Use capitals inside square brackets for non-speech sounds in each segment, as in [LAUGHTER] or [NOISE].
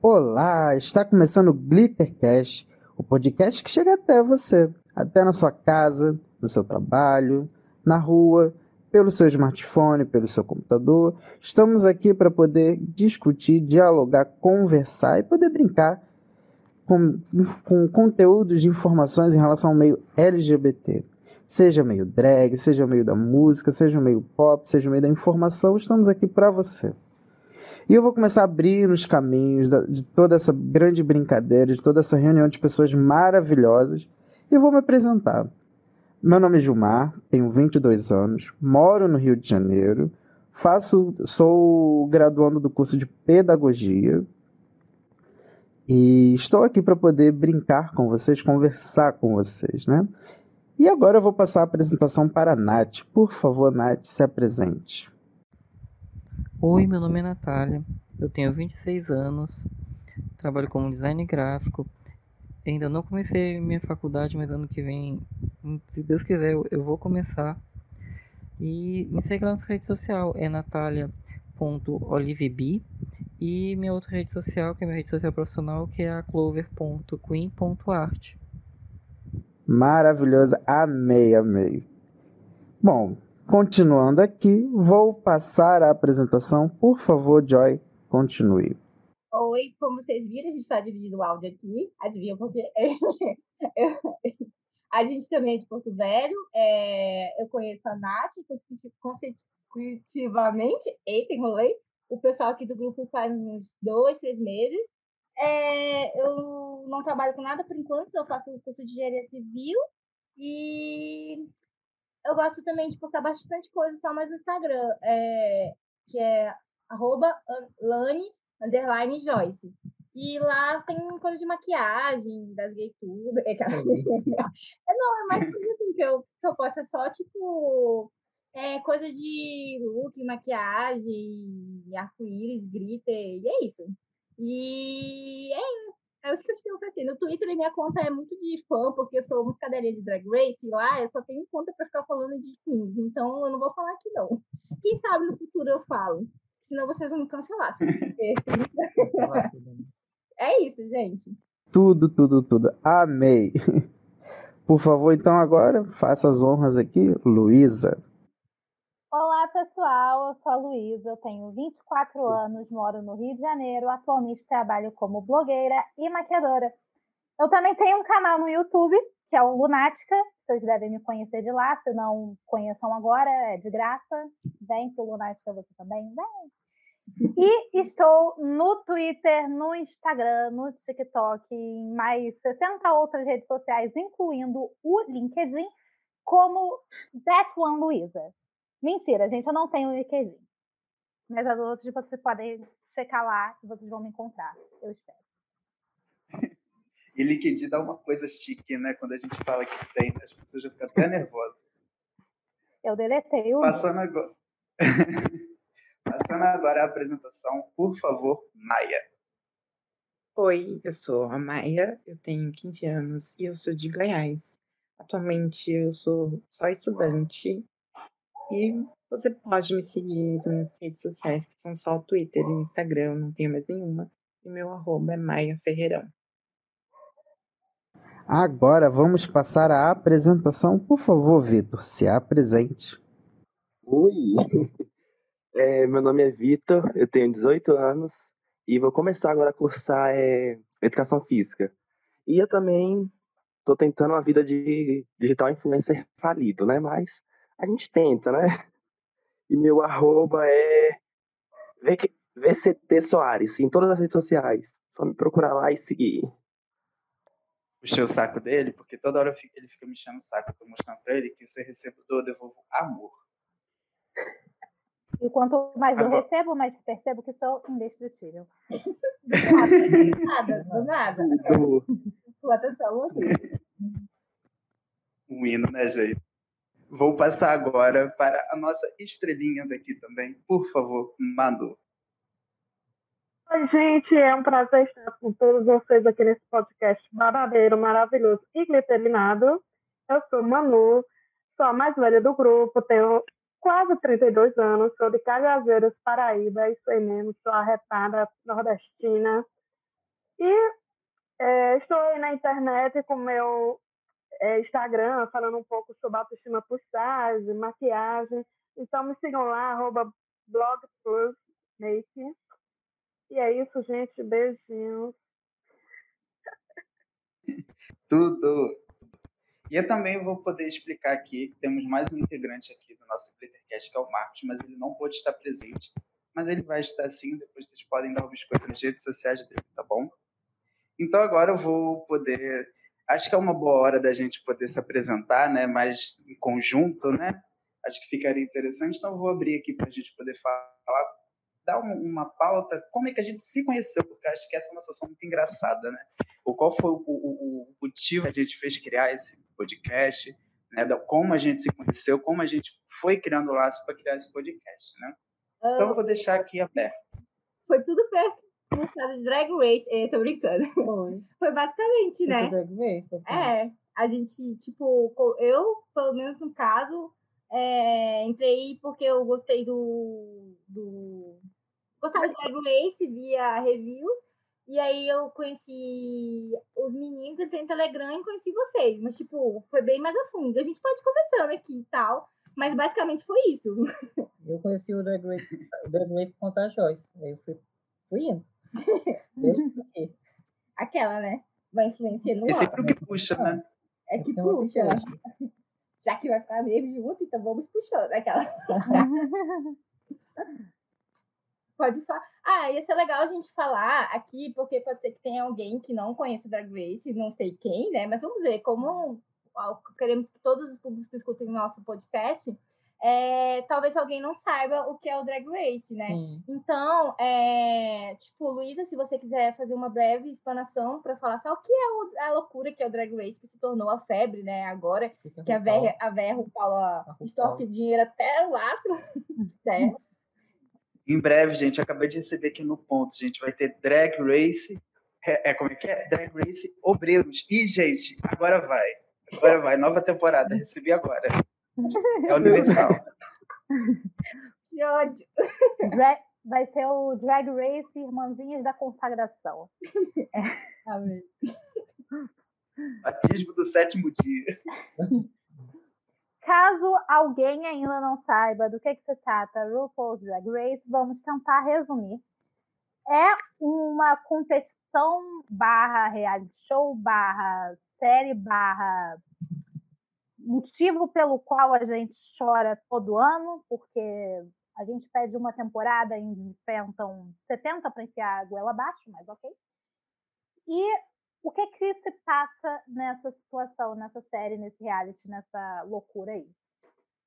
Olá, está começando o Glittercast, o podcast que chega até você, até na sua casa, no seu trabalho, na rua, pelo seu smartphone, pelo seu computador. Estamos aqui para poder discutir, dialogar, conversar e poder brincar com, com conteúdos de informações em relação ao meio LGBT. Seja meio drag, seja meio da música, seja meio pop, seja meio da informação, estamos aqui para você. E eu vou começar a abrir os caminhos de toda essa grande brincadeira, de toda essa reunião de pessoas maravilhosas, e eu vou me apresentar. Meu nome é Gilmar, tenho 22 anos, moro no Rio de Janeiro, faço, sou graduando do curso de Pedagogia e estou aqui para poder brincar com vocês, conversar com vocês, né? E agora eu vou passar a apresentação para a Nath. Por favor, Nath, se apresente. Oi, meu nome é Natália, eu tenho 26 anos, trabalho como design gráfico. Ainda não comecei minha faculdade, mas ano que vem, se Deus quiser, eu, vou começar. E me segue lá nas redes sociais, é natalia.oliveb e minha outra rede social, que é minha rede social profissional, que é a clover.queen.art. Maravilhosa, amei, amei. Bom, Continuando aqui, vou passar a apresentação. Por favor, Joy, continue. Oi, como vocês viram, a gente está dividindo o áudio aqui. Adivinha por quê? [LAUGHS] a gente também é de Porto Velho. É... eu conheço a Nath consecutivamente. Eita, enrolei. O pessoal aqui do grupo faz uns dois, três meses. É... eu não trabalho com nada por enquanto, eu faço o curso de engenharia civil. E eu gosto também de postar bastante coisa só mais no Instagram, é, que é arroba Lani underline Joyce. E lá tem coisa de maquiagem, das gay tudo. [LAUGHS] É, é, não, é mais coisa assim que eu, que eu posto, é só tipo é, coisa de look, maquiagem, arco-íris, glitter, e é isso. E é é isso que eu tenho oferecer. No Twitter, minha conta é muito de fã, porque eu sou muito cadeirinha de Drag Race, e lá eu só tenho conta para ficar falando de queens. Então, eu não vou falar aqui, não. Quem sabe no futuro eu falo. Senão vocês vão me cancelar. [LAUGHS] [LAUGHS] é isso, gente. Tudo, tudo, tudo. Amei. [LAUGHS] Por favor, então agora, faça as honras aqui, Luísa. Olá, pessoal. Eu sou a Luísa, eu tenho 24 anos, moro no Rio de Janeiro. Atualmente trabalho como blogueira e maquiadora. Eu também tenho um canal no YouTube, que é o Lunática. Vocês devem me conhecer de lá. Se não conheçam agora, é de graça. Vem pro Lunática você também. Vem. E estou no Twitter, no Instagram, no TikTok, em mais 60 outras redes sociais, incluindo o LinkedIn, como That One Luísa. Mentira, gente, eu não tenho LinkedIn. Mas as outras vocês podem checar lá e vocês vão me encontrar. Eu espero. [LAUGHS] e LinkedIn dá uma coisa chique, né? Quando a gente fala que tem, as pessoas já ficam até nervosas. Eu deletei o. Passando agora. [LAUGHS] Passando agora a apresentação, por favor, Maia. Oi, eu sou a Maia, eu tenho 15 anos e eu sou de Goiás. Atualmente eu sou só estudante e você pode me seguir nas minhas redes sociais, que são só o Twitter e o Instagram, não tenho mais nenhuma. E meu arroba é Maia Ferreirão. Agora vamos passar a apresentação. Por favor, Vitor, se apresente. Oi, [LAUGHS] é, meu nome é Vitor, eu tenho 18 anos e vou começar agora a cursar é, Educação Física. E eu também estou tentando uma vida de digital influencer falido, né? Mas a gente tenta, né? E meu arroba é VCT Soares, em todas as redes sociais. Só me procurar lá e seguir. Puxei o saco dele, porque toda hora ele fica me enchendo o saco. Eu tô mostrando pra ele que se eu recebo eu devolvo amor. E quanto mais Agora... eu recebo, mais percebo que sou indestrutível. [LAUGHS] do nada, do nada. Do... Atenção, aqui. Um hino, né, gente? Vou passar agora para a nossa estrelinha daqui também. Por favor, Manu. Oi, gente, é um prazer estar com todos vocês aqui nesse podcast babadeiro, maravilhoso e glitterinado. Eu sou Manu, sou a mais velha do grupo, tenho quase 32 anos, sou de Cajazeiras, Paraíba, isso aí mesmo, sou arretada nordestina. E é, estou aí na internet com meu é, Instagram, falando um pouco sobre autoestima pulsagem, maquiagem. Então me sigam lá, arroba. E é isso, gente. Beijinhos. [LAUGHS] Tudo. E eu também vou poder explicar aqui que temos mais um integrante aqui do nosso Glittercast, que é o Marcos, mas ele não pôde estar presente. Mas ele vai estar sim, depois vocês podem dar o um biscoito nas redes sociais dele, tá bom? Então agora eu vou poder. Acho que é uma boa hora da gente poder se apresentar, né? Mais em conjunto, né? Acho que ficaria interessante. Então eu vou abrir aqui para a gente poder falar, dar uma pauta, como é que a gente se conheceu, porque acho que essa é uma situação muito engraçada, né? O qual foi o, o, o motivo que a gente fez criar esse podcast, né? Da, como a gente se conheceu, como a gente foi criando laço para criar esse podcast, né? Então eu vou deixar aqui aberto. Foi tudo perto no estado de Drag Race. É, tô brincando. [LAUGHS] Foi. Foi basicamente, né? Drag Race, basicamente. É, a gente, tipo, eu, pelo menos no caso, é, entrei porque eu gostei do, do. Gostava de Drag Race, via reviews. E aí eu conheci os meninos, entrei no Telegram e conheci vocês. Mas, tipo, foi bem mais a fundo. A gente pode conversando aqui e tal. Mas basicamente foi isso. [LAUGHS] Eu conheci o Drag Race, o Drag Race por conta da Joyce. Aí eu fui, fui indo. [LAUGHS] Aquela, né? Vai influenciando É sempre o que puxa, né? É que Tem uma que puxa. puxa. [LAUGHS] Já que vai ficar mesmo junto, então vamos puxando. Aquela. [LAUGHS] Pode falar. Ah, ia ser legal a gente falar aqui, porque pode ser que tenha alguém que não conheça Drag Race, não sei quem, né? Mas vamos ver, como ó, queremos que todos os públicos que escutem o nosso podcast, é, talvez alguém não saiba o que é o Drag Race, né? Sim. Então, é, tipo, Luísa, se você quiser fazer uma breve explanação para falar só o que é o- a loucura que é o Drag Race, que se tornou a febre, né, agora, Fica que a véia, a RuPaul a RuPaul. estoque dinheiro até o máximo, né? Em breve, gente, acabei de receber aqui no ponto, gente, vai ter Drag Race, é, é, como é que é? Drag Race Obreiros. E, gente, agora vai, agora vai, nova temporada, recebi agora. [LAUGHS] É Universal. [LAUGHS] Que ódio. Dra- Vai ser o Drag Race Irmãzinhas da Consagração. [LAUGHS] Amém. Batismo do sétimo dia. Caso alguém ainda não saiba do que, que se trata RuPaul's Drag Race, vamos tentar resumir. É uma competição barra reality show, barra série, barra motivo pelo qual a gente chora todo ano, porque a gente pede uma temporada e enfrentam 70 para enfiar a goela abaixo, mas ok. E o que que se passa nessa situação, nessa série, nesse reality, nessa loucura aí?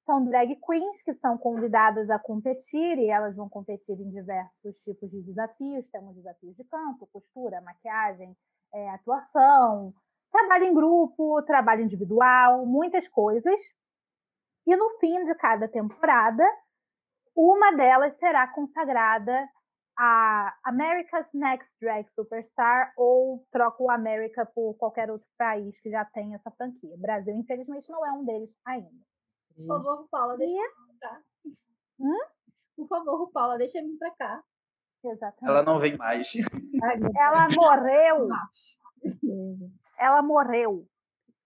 São drag queens que são convidadas a competir e elas vão competir em diversos tipos de desafios. Temos desafios de canto, costura, maquiagem, eh, atuação, trabalho em grupo, trabalho individual, muitas coisas. E no fim de cada temporada, uma delas será consagrada a America's Next Drag Superstar ou troca o América por qualquer outro país que já tem essa franquia. O Brasil, infelizmente, não é um deles ainda. Por favor, Paula, deixa E- eu vir pra cá. Hum? Por favor, Paula, deixa eu vir pra cá. Exatamente. Ela não vem mais. Ela morreu. Ela morreu.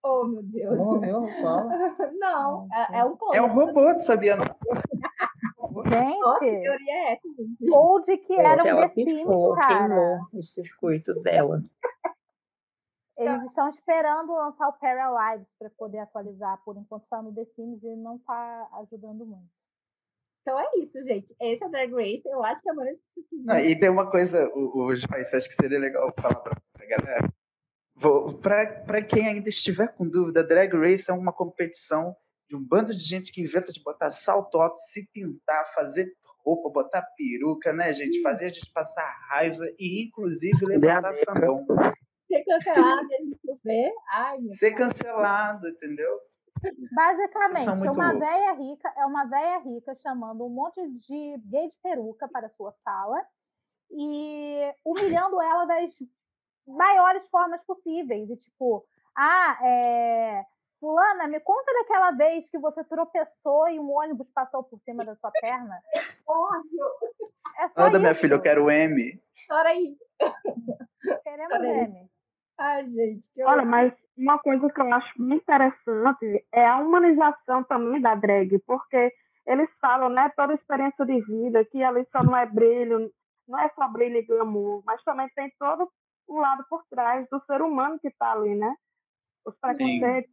Oh, meu Deus. Morreu, Paula? [LAUGHS] Não, é, é um ponto. É um robô, tu sabia? Não? Gente, é essa, gente? ou de que era um The Sims, pifou, cara. queimou os circuitos dela. Eles estão esperando lançar o Paralives para poder atualizar. Por enquanto está no The Sims e não está ajudando muito. Então é isso, gente. Esse é o Drag Race. Eu acho que a maioria das pessoas que Não, e tem uma coisa, o, o Joyce, acho que seria legal falar pra, pra galera. Pra quem ainda estiver com dúvida, Drag Race é uma competição de um bando de gente que inventa de botar salto alto, se pintar, fazer roupa, botar peruca, né, gente? Fazer a gente passar raiva e, inclusive, levantar fandom. ser cancelado a gente sofrer. Ai, meu Ser cancelado, entendeu? Basicamente, é uma loucos. véia rica, é uma véia rica chamando um monte de gay de peruca para a sua sala e humilhando ela das maiores formas possíveis. E tipo, ah, é, Fulana, me conta daquela vez que você tropeçou e um ônibus passou por cima da sua perna. Óbvio. É só Anda, minha isso. filha, eu quero M. Chora aí. Queremos Peraí. meme. Ai, gente. Que Olha, mas uma coisa que eu acho muito interessante é a humanização também da drag, porque eles falam, né, toda a experiência de vida, que ali só não é brilho, não é só brilho e glamour, mas também tem todo o lado por trás do ser humano que tá ali, né? Os preconceitos.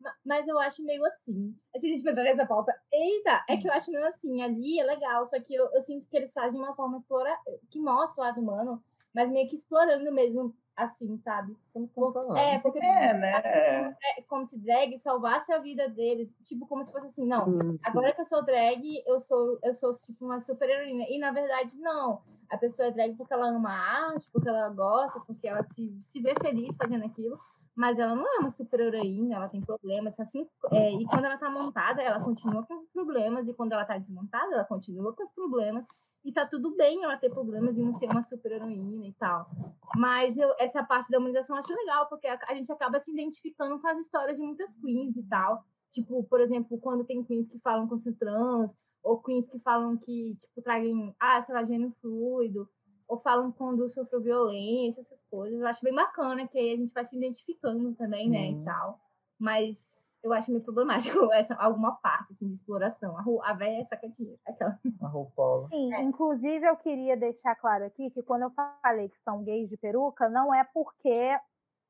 Ma- Mas eu acho meio assim. Se a gente entrar nessa pauta, eita, é que eu acho meio assim. Ali é legal, só que eu, eu sinto que eles fazem de uma forma explora... que mostra o lado humano, mas meio que explorando mesmo, assim, sabe? Controlado. É, porque É, né? é como se drag salvasse a vida deles. Tipo, como se fosse assim, não. Hum. Agora que eu sou drag, eu sou, eu sou tipo uma super heroína. E na verdade, não. A pessoa é drag porque ela ama a arte, porque ela gosta, porque ela se, se vê feliz fazendo aquilo. Mas ela não é uma super heroína, ela tem problemas. Assim, é, e quando ela tá montada, ela continua com problemas. E quando ela tá desmontada, ela continua com os problemas. E tá tudo bem ela ter problemas e não ser uma super heroína e tal. Mas eu, essa parte da humanização eu acho legal, porque a, a gente acaba se identificando com as histórias de muitas queens e tal. Tipo, por exemplo, quando tem queens que falam com ser trans, ou queens que falam que, tipo, tragam, ah, sei lá, gênero fluido, ou falam quando sofreu violência, essas coisas. Eu acho bem bacana, que aí a gente vai se identificando também, né, e Sim. tal. Mas eu acho meio problemático [LAUGHS] essa, alguma parte, assim, de exploração. A, ru- a véia é saca dinheiro. Aquela... A RuPaul. Sim, É. inclusive eu queria deixar claro aqui que quando eu falei que são gays de peruca, não é porque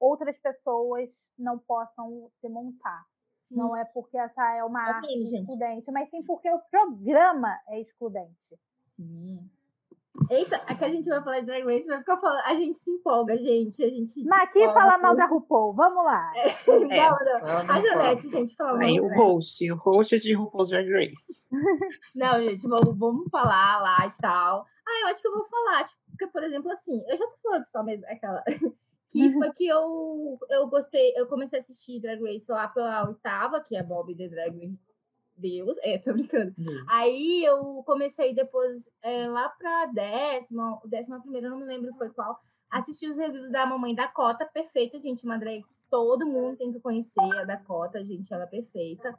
outras pessoas não possam se montar. Sim. Não é porque essa é uma É arte gente. excludente, mas sim porque o programa é excludente. Sim. Eita, aqui a gente vai falar de Drag Race, vai ficar falando. A gente se empolga, gente. A gente se Mas aqui empolga. fala mal da RuPaul, vamos lá. [LAUGHS] Ela não A Janete, gente, fala mal. Aí o host, o host de RuPaul's Drag Race. [LAUGHS] Não, gente, vamos, vamos falar lá e tal. Ah, eu acho que eu vou falar, tipo, porque, por exemplo, assim, eu já tô falando só mesmo aquela. [LAUGHS] Que foi que eu, eu gostei, eu comecei a assistir Drag Race lá pela oitava, que é Bob The Drag Deus. É, tô brincando. Aí eu comecei depois, é, lá pra décima, décima primeira, não me lembro foi qual. Assisti os reviews da Mamãe Dakota, perfeita, gente. Uma drag que todo mundo tem que conhecer, a Dakota, gente, ela é perfeita.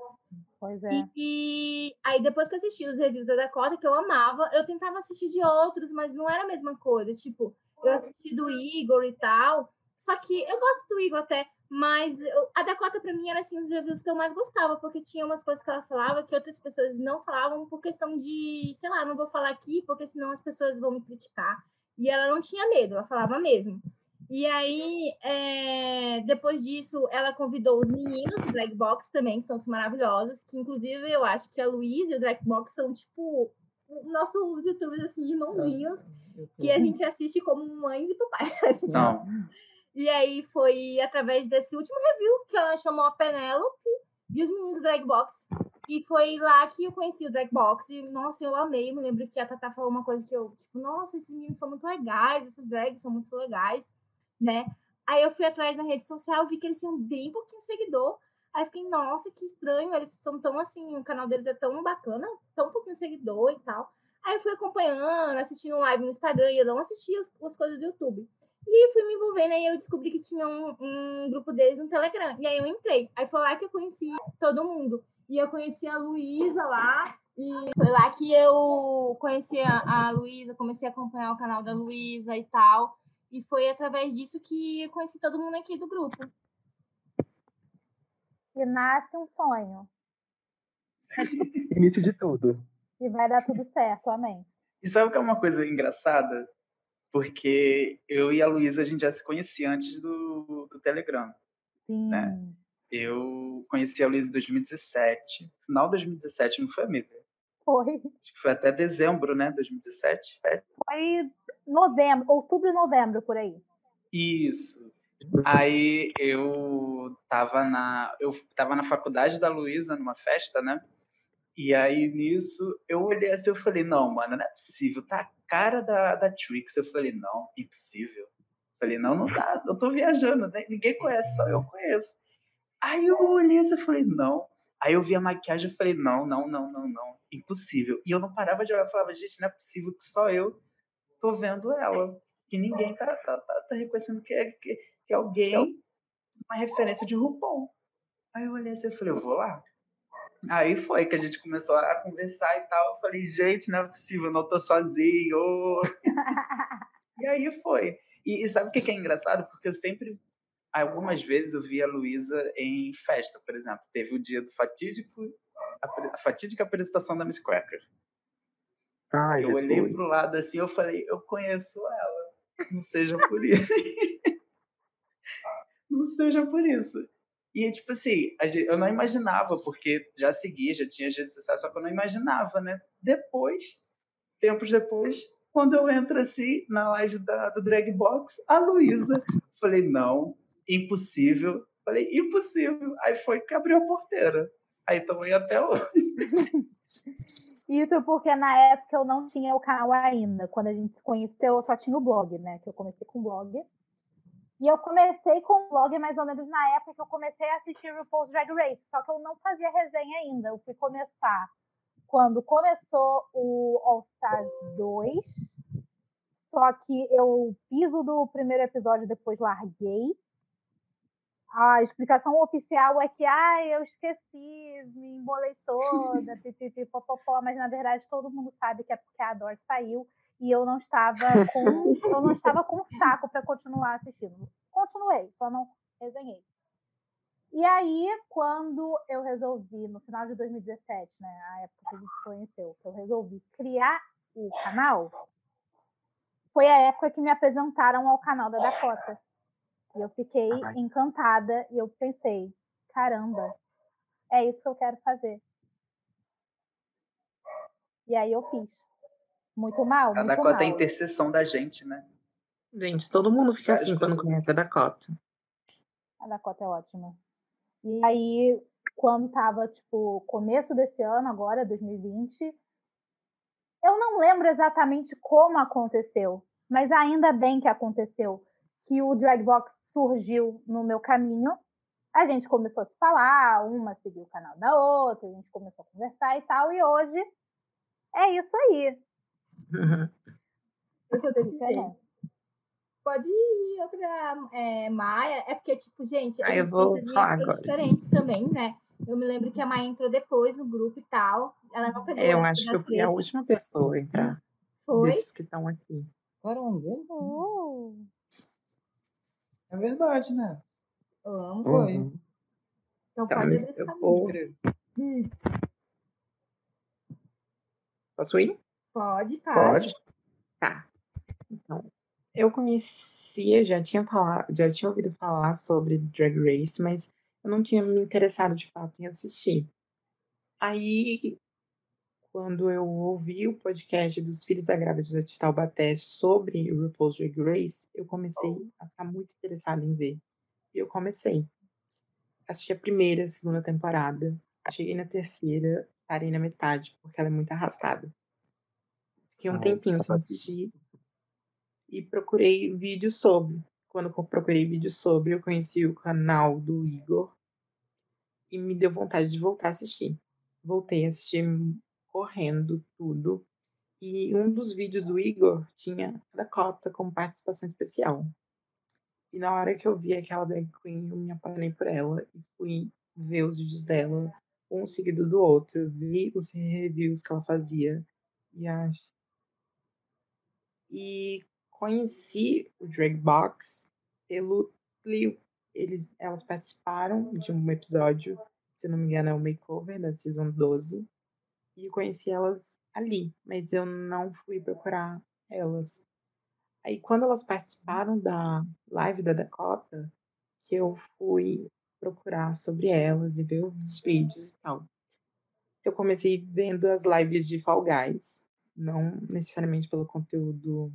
Pois é. E, e aí, depois que assisti os reviews da Dakota, que eu amava, eu tentava assistir de outros, mas não era a mesma coisa. Tipo, eu assisti do Igor e tal. Só que eu gosto do Igor até, mas eu- a Dakota, pra mim, era assim, os reviews que eu mais gostava, porque tinha umas coisas que ela falava que outras pessoas não falavam por questão de, sei lá, não vou falar aqui, porque senão as pessoas vão me criticar. E ela não tinha medo, ela falava mesmo. E aí, é, depois disso, ela convidou os meninos do Drag Box também, que são os maravilhosos, que inclusive eu acho que a Luísa e o Drag Box são, tipo, nossos youtubers, assim, irmãozinhos, que a gente assiste como mães e papais. Não. [LAUGHS] E aí foi através desse último review que ela chamou a Penélope e os meninos do Drag Box. E foi lá que eu conheci o Drag Box. E, nossa, eu amei. Me lembro que a Tata falou uma coisa que eu, tipo, nossa, esses meninos são muito legais, essas drags são muito legais, né? Aí eu fui atrás na rede social, vi que eles tinham bem pouquinho seguidor. Aí fiquei, nossa, que estranho, eles são tão assim, o canal deles é tão bacana, tão pouquinho seguidor e tal. Aí eu fui acompanhando, assistindo live no Instagram, e eu não assistia as, as coisas do YouTube. E fui me envolvendo, aí eu descobri que tinha um, um grupo deles no Telegram. E aí eu entrei. Aí foi lá que eu conheci todo mundo. E eu conheci a Luísa lá. E foi lá que eu conheci a, a Luísa, comecei a acompanhar o canal da Luísa e tal. E foi através disso que eu conheci todo mundo aqui do grupo. E nasce um sonho. [LAUGHS] Início de tudo. E vai dar tudo certo, amém. E sabe o que é uma coisa engraçada? Porque eu e a Luísa, a gente já se conhecia antes do, do Telegram. Sim. Né? Eu conheci a Luísa em 2017. Final de 2017, não foi, amiga? Foi. Acho que foi até dezembro, né? 2017. É. Foi novembro, outubro e novembro, por aí. Isso. Aí eu tava na, eu tava na faculdade da Luísa, numa festa, né? E aí nisso eu olhei assim eu falei, não, mano, não é possível, tá cara da, da Trix. Eu falei, não, impossível. Falei, não, não dá, eu tô viajando, né? ninguém conhece, só eu conheço. Aí eu olhei assim, eu falei, não. Aí eu vi a maquiagem e falei, não, não, não, não, não, impossível. E eu não parava de olhar, eu falava, gente, não é possível que só eu tô vendo ela. Que ninguém tá, tá, tá, tá reconhecendo que é, que, que é alguém, uma referência de RuPaul. Aí eu olhei assim e falei, eu vou lá. Aí foi que a gente começou a conversar e tal. Eu falei, gente, não é possível, não tô sozinho. [LAUGHS] e aí foi. E, e sabe o que, que é engraçado? Porque eu sempre, algumas vezes, eu vi a Luísa em festa, por exemplo. Teve o dia do fatídico, a, a fatídica apresentação da Miss Cracker. Ai, eu Jesus. olhei pro lado assim, eu falei, eu conheço ela. Não seja por isso. [LAUGHS] não seja por isso. E, tipo assim, gente- eu não imaginava, porque já seguia, já tinha redes sociais, só que eu não imaginava, né? Depois, tempos depois, quando eu entro assim na live da, do Drag Box, a Luísa. Falei, não, impossível. Falei, impossível. Aí foi que abriu a porteira. Aí aí até hoje. [LAUGHS] Isso porque na época eu não tinha o canal ainda. Quando a gente se conheceu, eu só tinha o blog, né? Que eu comecei com o blog. E eu comecei com o blog mais ou menos na época que eu comecei a assistir RuPaul's Drag Race. Só que eu não fazia resenha ainda. Eu fui começar quando começou o All Stars 2. Só que eu fiz o do primeiro episódio, depois larguei. A explicação oficial é que, ai, eu esqueci, me embolei toda, [LAUGHS] pipipi, popopó, mas na verdade todo mundo sabe que é porque a Dor saiu e eu não estava com, [LAUGHS] eu não estava com saco para continuar assistindo. Continuei, só não resenhei. E aí, quando eu resolvi, no final de 2017, né, a época que a gente se conheceu, que eu resolvi criar o canal, foi a época que me apresentaram ao canal da Dakota. E eu fiquei Ai. encantada e eu pensei, caramba, é isso que eu quero fazer. E aí eu fiz. Muito mal, A muito Dakota é a intercessão da gente, né? Gente, todo mundo fica assim quando conhece a Dakota. A Dakota é ótima. E aí, quando tava, tipo, começo desse ano, agora, 2020, eu não lembro exatamente como aconteceu, mas ainda bem que aconteceu, que o Dragbox surgiu no meu caminho. A gente começou a se falar, uma seguiu o canal da outra, a gente começou a conversar e tal, e hoje é isso aí. Eu sou desse Diferente. jeito. Pode ir outra é, Maia. É porque, tipo, gente, Ah, eu vou falar agora. diferentes também, né? Eu me lembro que a Maia entrou depois no grupo e tal. Ela não pegou É, eu acho que eu fui a última pessoa a entrar Foi? desses que estão aqui. Caramba. Uh, É verdade, né? Eu amo. Foi. Uhum. Então Tá, pode eu vou. linha. Posso ir? Pode, claro. Pode. Tá. Então, eu conhecia, já tinha falado, já tinha ouvido falar sobre Drag Race, mas eu não tinha me interessado de fato em assistir. Aí, quando eu ouvi o podcast dos Filhos da Grávida de Taubaté sobre o RuPaul's Drag Race, eu comecei a ficar muito interessada em ver. E eu comecei. Assisti a primeira, segunda temporada. Cheguei na terceira, parei na metade, porque ela é muito arrastada. Fiquei um Ai, tempinho sem cansativo. assistir e procurei vídeos sobre. Quando eu procurei vídeos sobre, eu conheci o canal do Igor e me deu vontade de voltar a assistir. Voltei a assistir correndo tudo. E um dos vídeos do Igor tinha a Dakota como participação especial. E na hora que eu vi aquela drag queen, eu me apaixonei por ela e fui ver os vídeos dela, um seguido do outro. Vi os reviews que ela fazia. E acho. E conheci o Drag Box pelo Clio. Eles, elas participaram de um episódio, se não me engano, é o Makeover da Season 12. E conheci elas ali, mas eu não fui procurar elas. Aí, quando elas participaram da live da Dakota, que eu fui procurar sobre elas e ver os vídeos e tal. Eu comecei vendo as lives de Fall Guys, não necessariamente pelo conteúdo.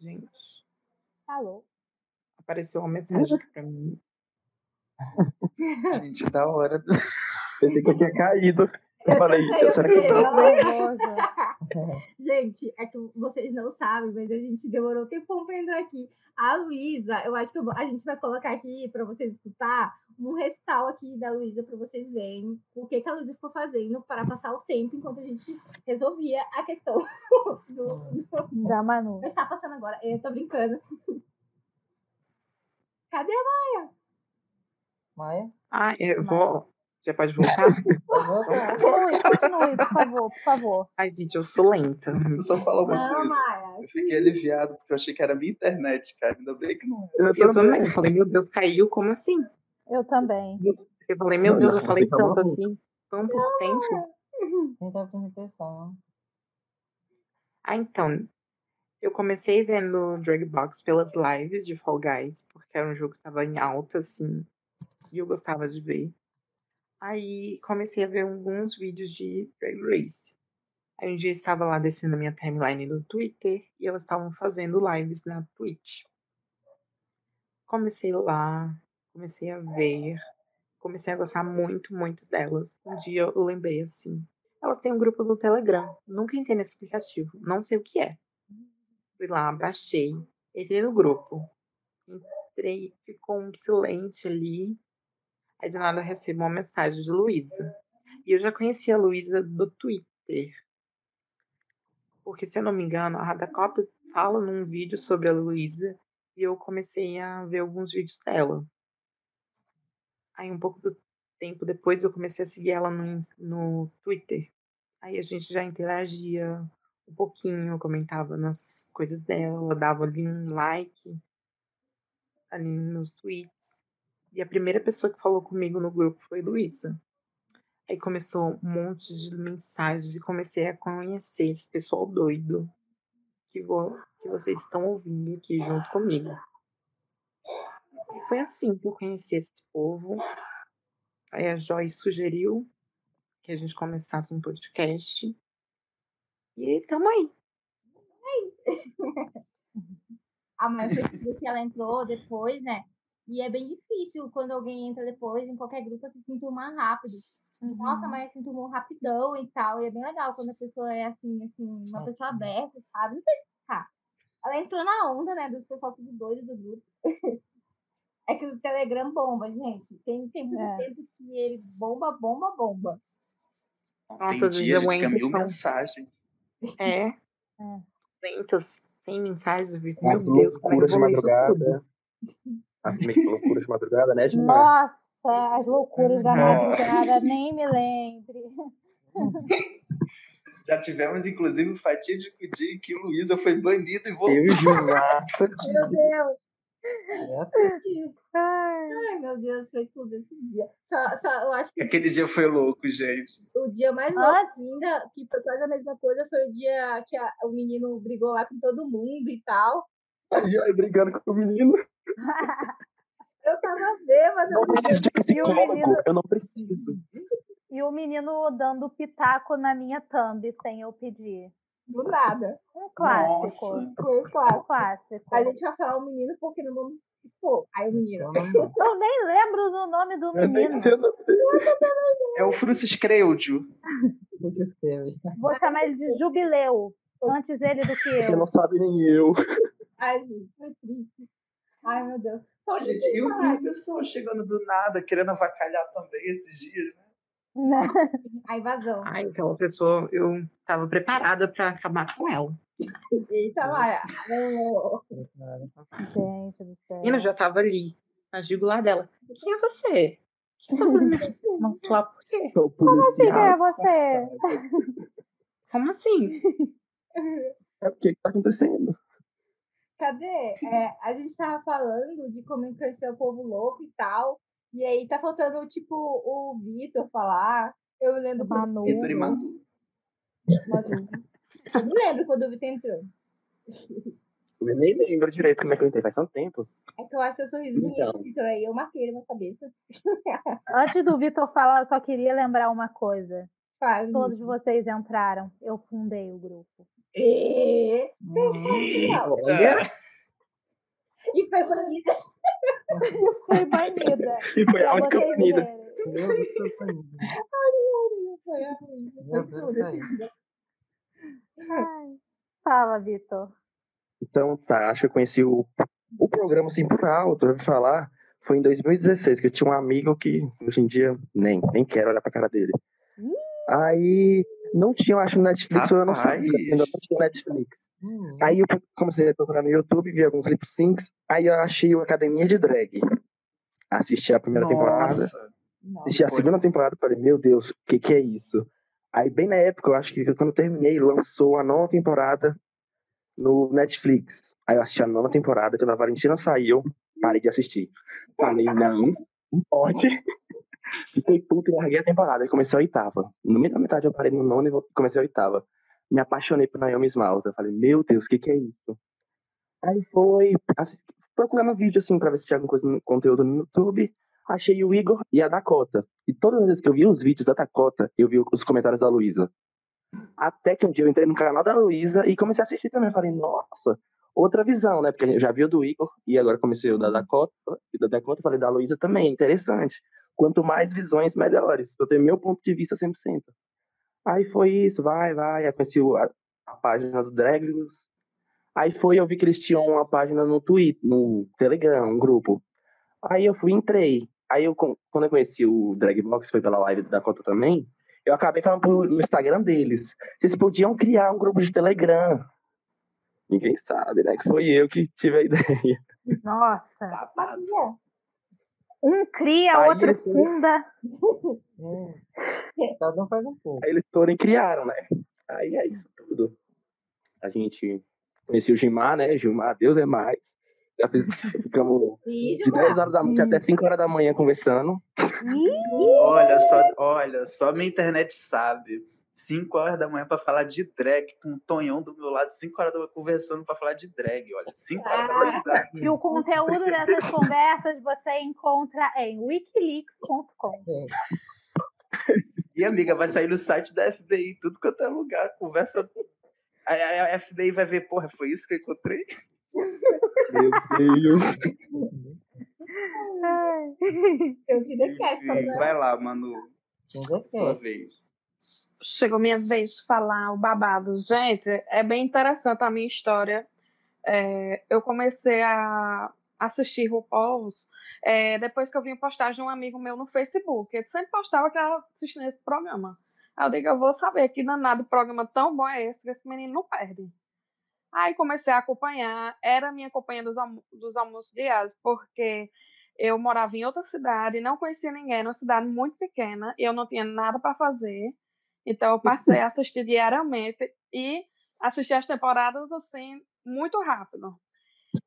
Gente, Alô? apareceu uma mensagem aqui pra mim. [LAUGHS] Gente, da hora. [LAUGHS] Pensei que eu tinha caído. Eu falei, Eu será que eu tô. Nervosa. [LAUGHS] Gente, é que vocês não sabem, mas a gente demorou um tempão pra entrar aqui. A Luísa, eu acho que eu a gente vai colocar aqui pra vocês escutar um restal aqui da Luísa pra vocês verem o que, que a Luísa ficou fazendo para passar o tempo enquanto a gente resolvia a questão [LAUGHS] do. do... Da Manu. Está passando agora, eu tô brincando. [LAUGHS] Cadê a Maia? Ah, eu vou. Já pode [LAUGHS] voltar? Continue, continue, por favor, por favor. Ai, gente, eu sou lenta. Eu só uma Não, coisa. Maia. Eu fiquei aliviado porque eu achei que era minha internet, cara. Ainda bem que não é. Eu também. Eu falei, meu Deus, caiu? Como assim? Eu também. Eu falei, meu Deus, eu falei tanto assim, tão pouco tempo. Nem tava prestando atenção. Ah, então. Eu comecei vendo Drag Box pelas lives de Fall Guys, porque era um jogo que tava em alta, assim, e eu gostava de ver. Aí comecei a ver alguns vídeos de Drag Race. Aí um dia eu estava lá descendo a minha timeline do Twitter e elas estavam fazendo lives na Twitch. Comecei lá, comecei a ver, comecei a gostar muito, muito delas. Um dia eu lembrei assim, elas têm um grupo no Telegram. Nunca entrei nesse aplicativo. Não sei o que é. Fui lá, baixei. Entrei no grupo. Entrei, ficou um silêncio ali. Aí do nada eu recebo uma mensagem de Luísa. E eu já conhecia a Luísa do Twitter. Porque, se eu não me engano, a Dakota fala num vídeo sobre a Luísa. E eu comecei a ver alguns vídeos dela. Aí um pouco do tempo depois eu comecei a seguir ela no, no Twitter. Aí a gente já interagia um pouquinho, comentava nas coisas dela, dava ali um like ali nos tweets. E a primeira pessoa que falou comigo no grupo foi Luísa. Aí começou um monte de mensagens e comecei a conhecer esse pessoal doido que, vo- que vocês estão ouvindo aqui junto comigo. E foi assim que eu conheci esse povo. Aí a Joyce sugeriu que a gente começasse um podcast. E tamo aí. [LAUGHS] A Maia percebeu que ela entrou depois, né? E é bem difícil quando alguém entra depois em qualquer grupo se enturmar rápido. Nossa, mas se enturmou rapidão e tal. E é bem legal quando a pessoa é assim, assim, uma pessoa aberta, sabe? Não sei explicar. Ela entrou na onda, né? Dos pessoal tudo doido do grupo. [LAUGHS] É que o Telegram bomba, gente. Tem tempos É. tempos que ele bomba, bomba, bomba. Nossa, Tem dias de é mil são mensagens. É. É. 200, 100 mensagens. Eu fico, As meu Deus, como é loucuras de madrugada. As me- loucuras de madrugada, né, Gilmar? Nossa, as loucuras da madrugada, nem me lembre. [LAUGHS] Já tivemos, inclusive, o fatídico dia em que Luísa foi banida e voltou. Eu Gilmar, Meu. Deus! É, [LAUGHS] Ai, meu Deus, foi tudo esse dia. Só, só, eu acho que Aquele dia foi louco, gente. o dia mais Ah. louco ainda, que foi quase a mesma coisa, foi o dia que a- o menino brigou lá com todo mundo e tal. A Joy brigando com o menino. [LAUGHS] Eu tava bêbada. Não preciso de psicólogo. menino- Eu não preciso. E o menino dando pitaco na minha thumb sem eu pedir. Do nada. Um clássico. Nossa. Foi Um claro. clássico. A gente vai falar o menino porque não vamos expor. Aí o menino. Eu nem lembro do nome do Eu nem menino. sei o nome dele. É o Frucis Creudio. Vou chamar ele de Jubileu. Antes ele do que Você eu. não sabe nem eu. Ai, gente, foi triste. Ai, meu Deus. Pô, gente, e o e o pessoal chegando do nada, querendo avacalhar também esses dias, né? [LAUGHS] A invasão. Ah, então a pessoa, eu tava preparada pra acabar com ela. Eita, Maia. Oh. Gente do céu. Menina, já tava ali, na jugular dela. Quem é você? O que você tá fazendo aqui? Não atuar por quê? Sou Quem é você? Como assim? É o que que tá acontecendo? Cadê? É, a gente tava falando de como conhecer o povo louco e tal. E aí tá faltando, tipo, o Vitor falar. Eu me lembro quando Manu. Vitor e Manu. Manu. Eu não lembro quando o Vitor entrou. Eu nem lembro direito como é que eu entrei. Faz tanto tempo. É que eu acho seu sorriso bonito, Então. Vitor. Aí eu marquei na minha cabeça. Antes do Vitor falar, eu só queria lembrar uma coisa. Fala, Todos vocês entraram. Eu fundei o grupo. E... Eita. e foi [LAUGHS] bonita. Fui banida. E foi a única banida. Meu Deus, foi a ruim. Meu Foi Deus, aí. Ai. Fala, Vitor. Então, tá. Acho que eu conheci o, o programa, assim, por alto. Eu ouvi falar. Foi em 2016 que eu tinha um amigo que hoje em dia nem, nem quero olhar pra cara dele. Aí Não tinha, eu acho, no Netflix, ou eu não sabia, ainda não tinha Netflix. Hum, Aí eu comecei a procurar no YouTube, vi alguns lip syncs, aí eu achei o Academia de Drag. Assisti a primeira temporada, Nossa. assisti a segunda temporada e falei, meu Deus, o que que é isso? Aí bem na época, eu acho que quando eu terminei, lançou a nova temporada no Netflix. Aí eu assisti a nova temporada, quando a Valentina saiu, parei de assistir. Falei, não, não pode. [LAUGHS] Fiquei puto e larguei a temporada. Aí comecei a oitava. No meio da metade eu parei no nono e comecei a oitava. Me apaixonei por Naomi Smalls. Eu falei, meu Deus, o que que é isso? Aí foi assim, procurando vídeo assim pra ver se tinha alguma coisa no conteúdo no YouTube. Achei o Igor e a Dakota. E todas as vezes que eu vi os vídeos da Dakota, eu vi os comentários da Luísa. Até que um dia eu entrei no canal da Luísa e comecei a assistir também. Eu falei, nossa, outra visão, né? Porque eu já vi o do Igor e agora comecei o da Dakota. E da Dakota, eu falei, da Luísa também, interessante. Quanto mais visões, melhores. Eu tenho meu ponto de vista 100%. Aí foi isso, vai, vai. Aí conheci a, a página do Dragos. Aí foi, eu vi que eles tinham uma página no Twitter, no Telegram, um grupo. Aí eu fui, entrei. Aí eu, quando eu conheci o Dragbox, foi pela live da Cota também, eu acabei falando pro- no Instagram deles. Vocês podiam criar um grupo de Telegram. Ninguém sabe, né? Que foi eu que tive a [LAUGHS] ideia. Nossa. Babado. Um cria, Aí outro eles- funda. é. [LAUGHS] Cada um faz um pouco. Aí eles foram e criaram, né? Aí é isso tudo. A gente conheci o Gilmar, né? Gilmar, Deus é mais. Já fiz, [LAUGHS] ficamos E de 10 horas da noite até 5 horas da manhã conversando. Olha só, olha, só minha internet sabe. 5 horas da manhã pra falar de drag, com o Tonhão do meu lado, 5 horas da manhã conversando pra falar de drag, olha. 5 horas pra falar de drag. E o conteúdo dessas conversas você encontra em wikileaks.com. E amiga, vai sair no site da FBI, tudo quanto é lugar, conversa. Aí a a FBI vai ver, porra, foi isso que eu encontrei? Meu Deus. Eu te detesto. Né? vai lá, Manu, Com sua vez. Chegou minha vez de falar o babado. Gente, é bem interessante a minha história. É, eu comecei a assistir RuPaul's é, depois que eu vi uma postagem de um amigo meu no Facebook. Ele sempre postava que estava assistindo esse programa. Aí eu digo, eu vou saber que danado programa tão bom é esse que esse menino não perde. Aí comecei a acompanhar, era minha companhia dos, almo dos almoços diários, porque eu morava em outra cidade, não conhecia ninguém, numa cidade muito pequena, eu não tinha nada para fazer. Então eu passei a assistir diariamente e assistir as temporadas assim muito rápido.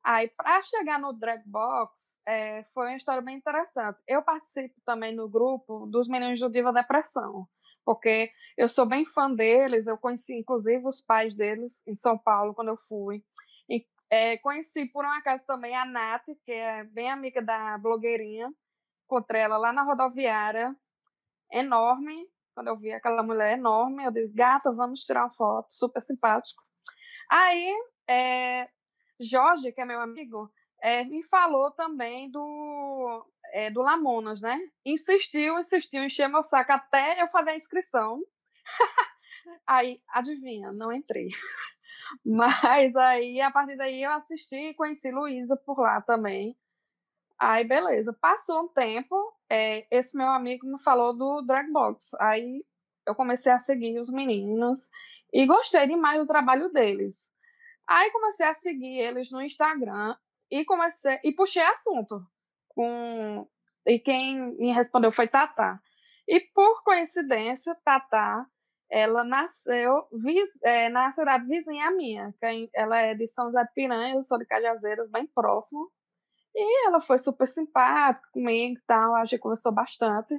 Aí para chegar no Drag Box é, foi uma história bem interessante. Eu participo também no grupo dos meninos do Diva Depressão, porque eu sou bem fã deles. Eu conheci inclusive os pais deles em São Paulo quando eu fui. E, é, conheci por um acaso também a Nath, que é bem amiga da blogueirinha. Encontrei ela lá na rodoviária, enorme, quando eu vi aquela mulher enorme, eu disse, gata, vamos tirar uma foto, super simpático. Aí, é, Jorge, que é meu amigo, é, me falou também do, é, do Lamonas, né? Insistiu, insistiu, encheu meu saco até eu fazer a inscrição. [LAUGHS] aí, adivinha, não entrei. [LAUGHS] Mas aí, a partir daí, eu assisti e conheci Luísa por lá também. Aí, beleza. Passou um tempo, é, esse meu amigo me falou do Dragbox. Aí eu comecei a seguir os meninos e gostei demais do trabalho deles. Aí comecei a seguir eles no Instagram e comecei e puxei assunto com e quem me respondeu foi Tatá. E por coincidência, Tatá, ela nasceu vi, é, na cidade vizinha minha, ela é de São José de Piranha, eu sou de Cajazeiras, bem próximo. E ela foi super simpática comigo e tal, a gente conversou bastante.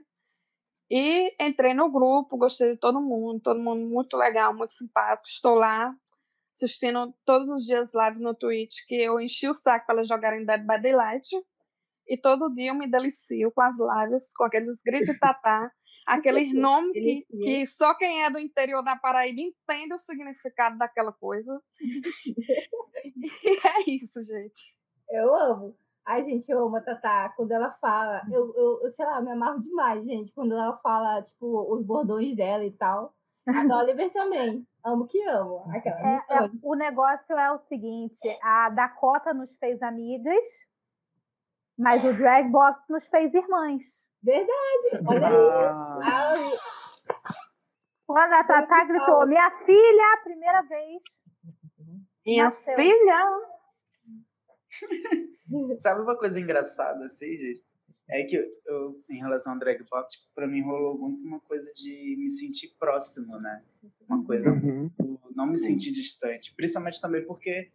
E entrei no grupo, gostei de todo mundo, todo mundo muito legal, muito simpático. Estou lá assistindo todos os dias live no Twitch, que eu enchi o saco para elas jogarem Dead by Daylight. E todo dia eu me delicio com as lives, com aqueles gritos de tatá, [LAUGHS] aqueles nomes que, que só quem é do interior da Paraíba entende o significado daquela coisa. [LAUGHS] [LAUGHS] e é isso, gente. Eu amo. Ai, gente, eu amo a Tatá. Quando ela fala, eu, eu, eu, sei lá, eu me amarro demais, gente. Quando ela fala, tipo, os bordões dela e tal. A Oliver também. Amo que amo. Aquela, É, é, o negócio é o seguinte: a Dakota nos fez amigas, mas o Dragbox nos fez irmãs. Verdade. Olha aí. Quando a Tatá gritou, minha filha, primeira vez. Minha Nasceu. filha. [LAUGHS] Sabe uma coisa engraçada, assim, gente? É que eu, em relação ao drag box, tipo, pra mim rolou muito uma coisa de me sentir próximo, né? Uma coisa Uhum. muito, não me sentir distante. Principalmente também porque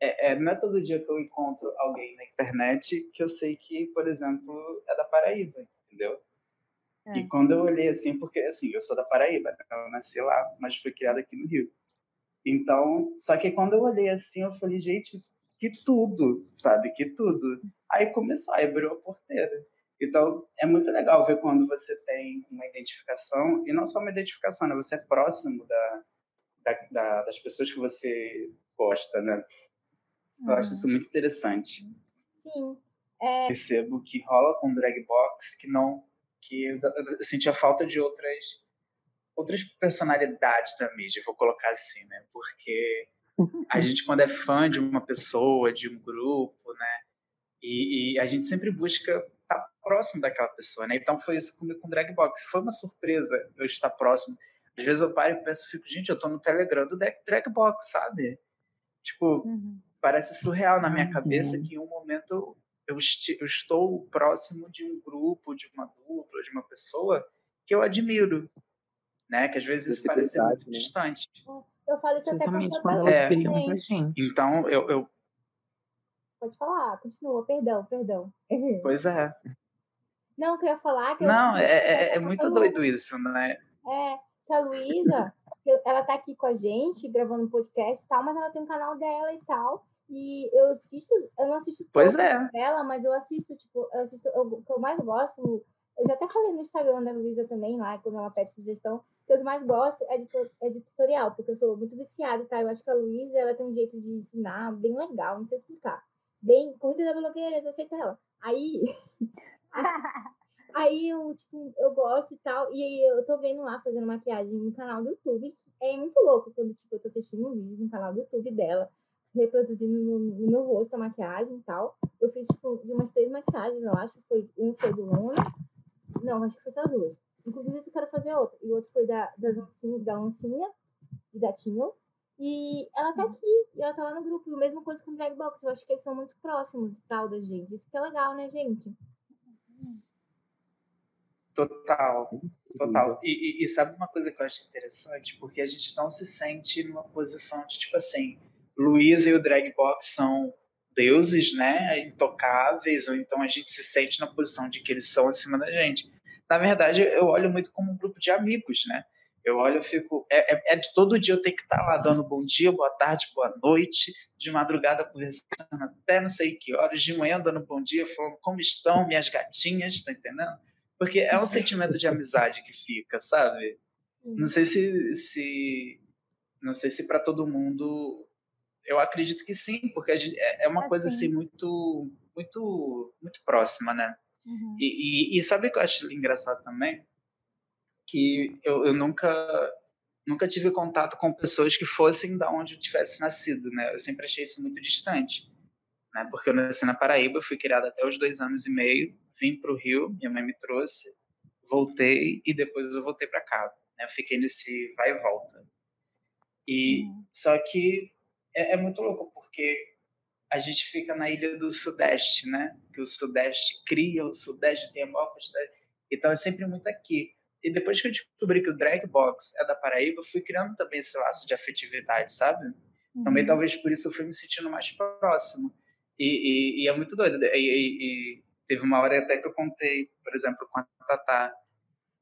é, é, não é todo dia que eu encontro alguém na internet que eu sei que, por exemplo, é da Paraíba, entendeu? É. E quando eu olhei assim, porque assim, eu sou da Paraíba, né? eu nasci lá, mas fui criada aqui no Rio. Então, só que quando eu olhei assim, eu falei, gente, que tudo, sabe? Que tudo. Aí começou, aí abriu a porteira. Então, é muito legal ver quando você tem uma identificação, e não só uma identificação, né? Você é próximo da, da- da- das pessoas que você gosta, né? Eu acho isso muito interessante. Sim. Percebo que rola com drag box que não. que eu, eu sentia falta de outras outras personalidades da mídia, vou colocar assim, né? Porque a gente, quando é fã de uma pessoa, de um grupo, né? E, e a gente sempre busca estar próximo daquela pessoa, né? Então foi isso comigo com o Drag Box. Foi uma surpresa eu estar próximo. Às vezes eu paro e penso, fico, gente, eu tô no Telegram do Drag Box, sabe? Tipo, Uhum. parece surreal na minha Uhum. cabeça que em um momento eu, eu estou próximo de um grupo, de uma dupla, de uma pessoa que eu admiro, né? Que às vezes isso parece Visibilidade, muito né? distante. Eu falo isso até com a É. Então, eu, eu Pode falar, continua, perdão, perdão. [LAUGHS] pois é. Não, o que eu ia falar que eu Não, é, é, é muito Lu- doido isso, né? É, que a Luísa, ela tá aqui com a gente, gravando um podcast e tal, mas ela tem um canal dela e tal. E eu assisto, eu não assisto Pois é. dela, mas eu assisto, tipo, eu assisto, eu- o que eu mais gosto, eu já até falei no Instagram da Luísa também, lá, quando ela pede sugestão, que eu mais gosto é de, é de tutorial, porque eu sou muito viciada, tá? Eu acho que a Luísa, ela tem um jeito de ensinar bem legal, não sei explicar. Bem, corrida da blogueira, aceita ela. Aí, [LAUGHS] Aí eu, tipo, eu gosto e tal. E aí eu tô vendo lá fazendo maquiagem no canal do YouTube. É muito louco quando, tipo, eu tô assistindo um vídeo no canal do YouTube dela, reproduzindo no, no meu rosto a maquiagem e tal. Eu fiz, tipo, de umas três maquiagens, eu acho. Foi, um foi do Luna. Não, acho que foi só duas. Inclusive, eu quero fazer outro. E o outro foi da, das oncinha, da oncinha e da Tinho. E ela tá aqui, e ela tá lá no grupo. E a mesma coisa com o Drag Box. Eu acho que eles são muito próximos e tal da gente. Isso que é legal, né, gente? Total, total. E, e- e sabe uma coisa que eu acho interessante? Porque a gente não se sente numa posição de, tipo assim, Luísa e o Drag Box são deuses, né? Intocáveis, ou então a gente se sente na posição de que eles são acima da gente. Na verdade, eu olho muito como um grupo de amigos, né? Eu olho e fico. É, é- é de todo dia eu tenho que estar lá dando bom dia, boa tarde, boa noite, de madrugada conversando até não sei que horas, de manhã dando bom dia, falando como estão minhas gatinhas, tá entendendo? Porque é um sentimento de amizade que fica, sabe? Não sei se, se não sei se para todo mundo. Eu acredito que sim, porque a gente, é é uma É, coisa sim. assim muito, muito, muito próxima, né? Uhum. E, e, e sabe o que eu acho engraçado também? Que eu, eu nunca nunca tive contato com pessoas que fossem da onde eu tivesse nascido, né? Eu sempre achei isso muito distante, né? Porque eu nasci na Paraíba, fui criada até os dois anos e meio, vim para o Rio, minha mãe me trouxe, voltei e depois eu voltei para cá, né? Eu fiquei nesse vai e volta. E só que é, é muito louco porque a gente fica na ilha do Sudeste, né? Que o Sudeste cria, o Sudeste tem a maior quantidade. Então é sempre muito aqui. E depois que eu descobri que o Drag Box é da Paraíba, eu fui criando também esse laço de afetividade, sabe? Também Uhum. talvez por isso eu fui me sentindo mais próximo. E, e- e é muito doido. E, e- e teve uma hora até que eu contei, por exemplo, com a Tatá,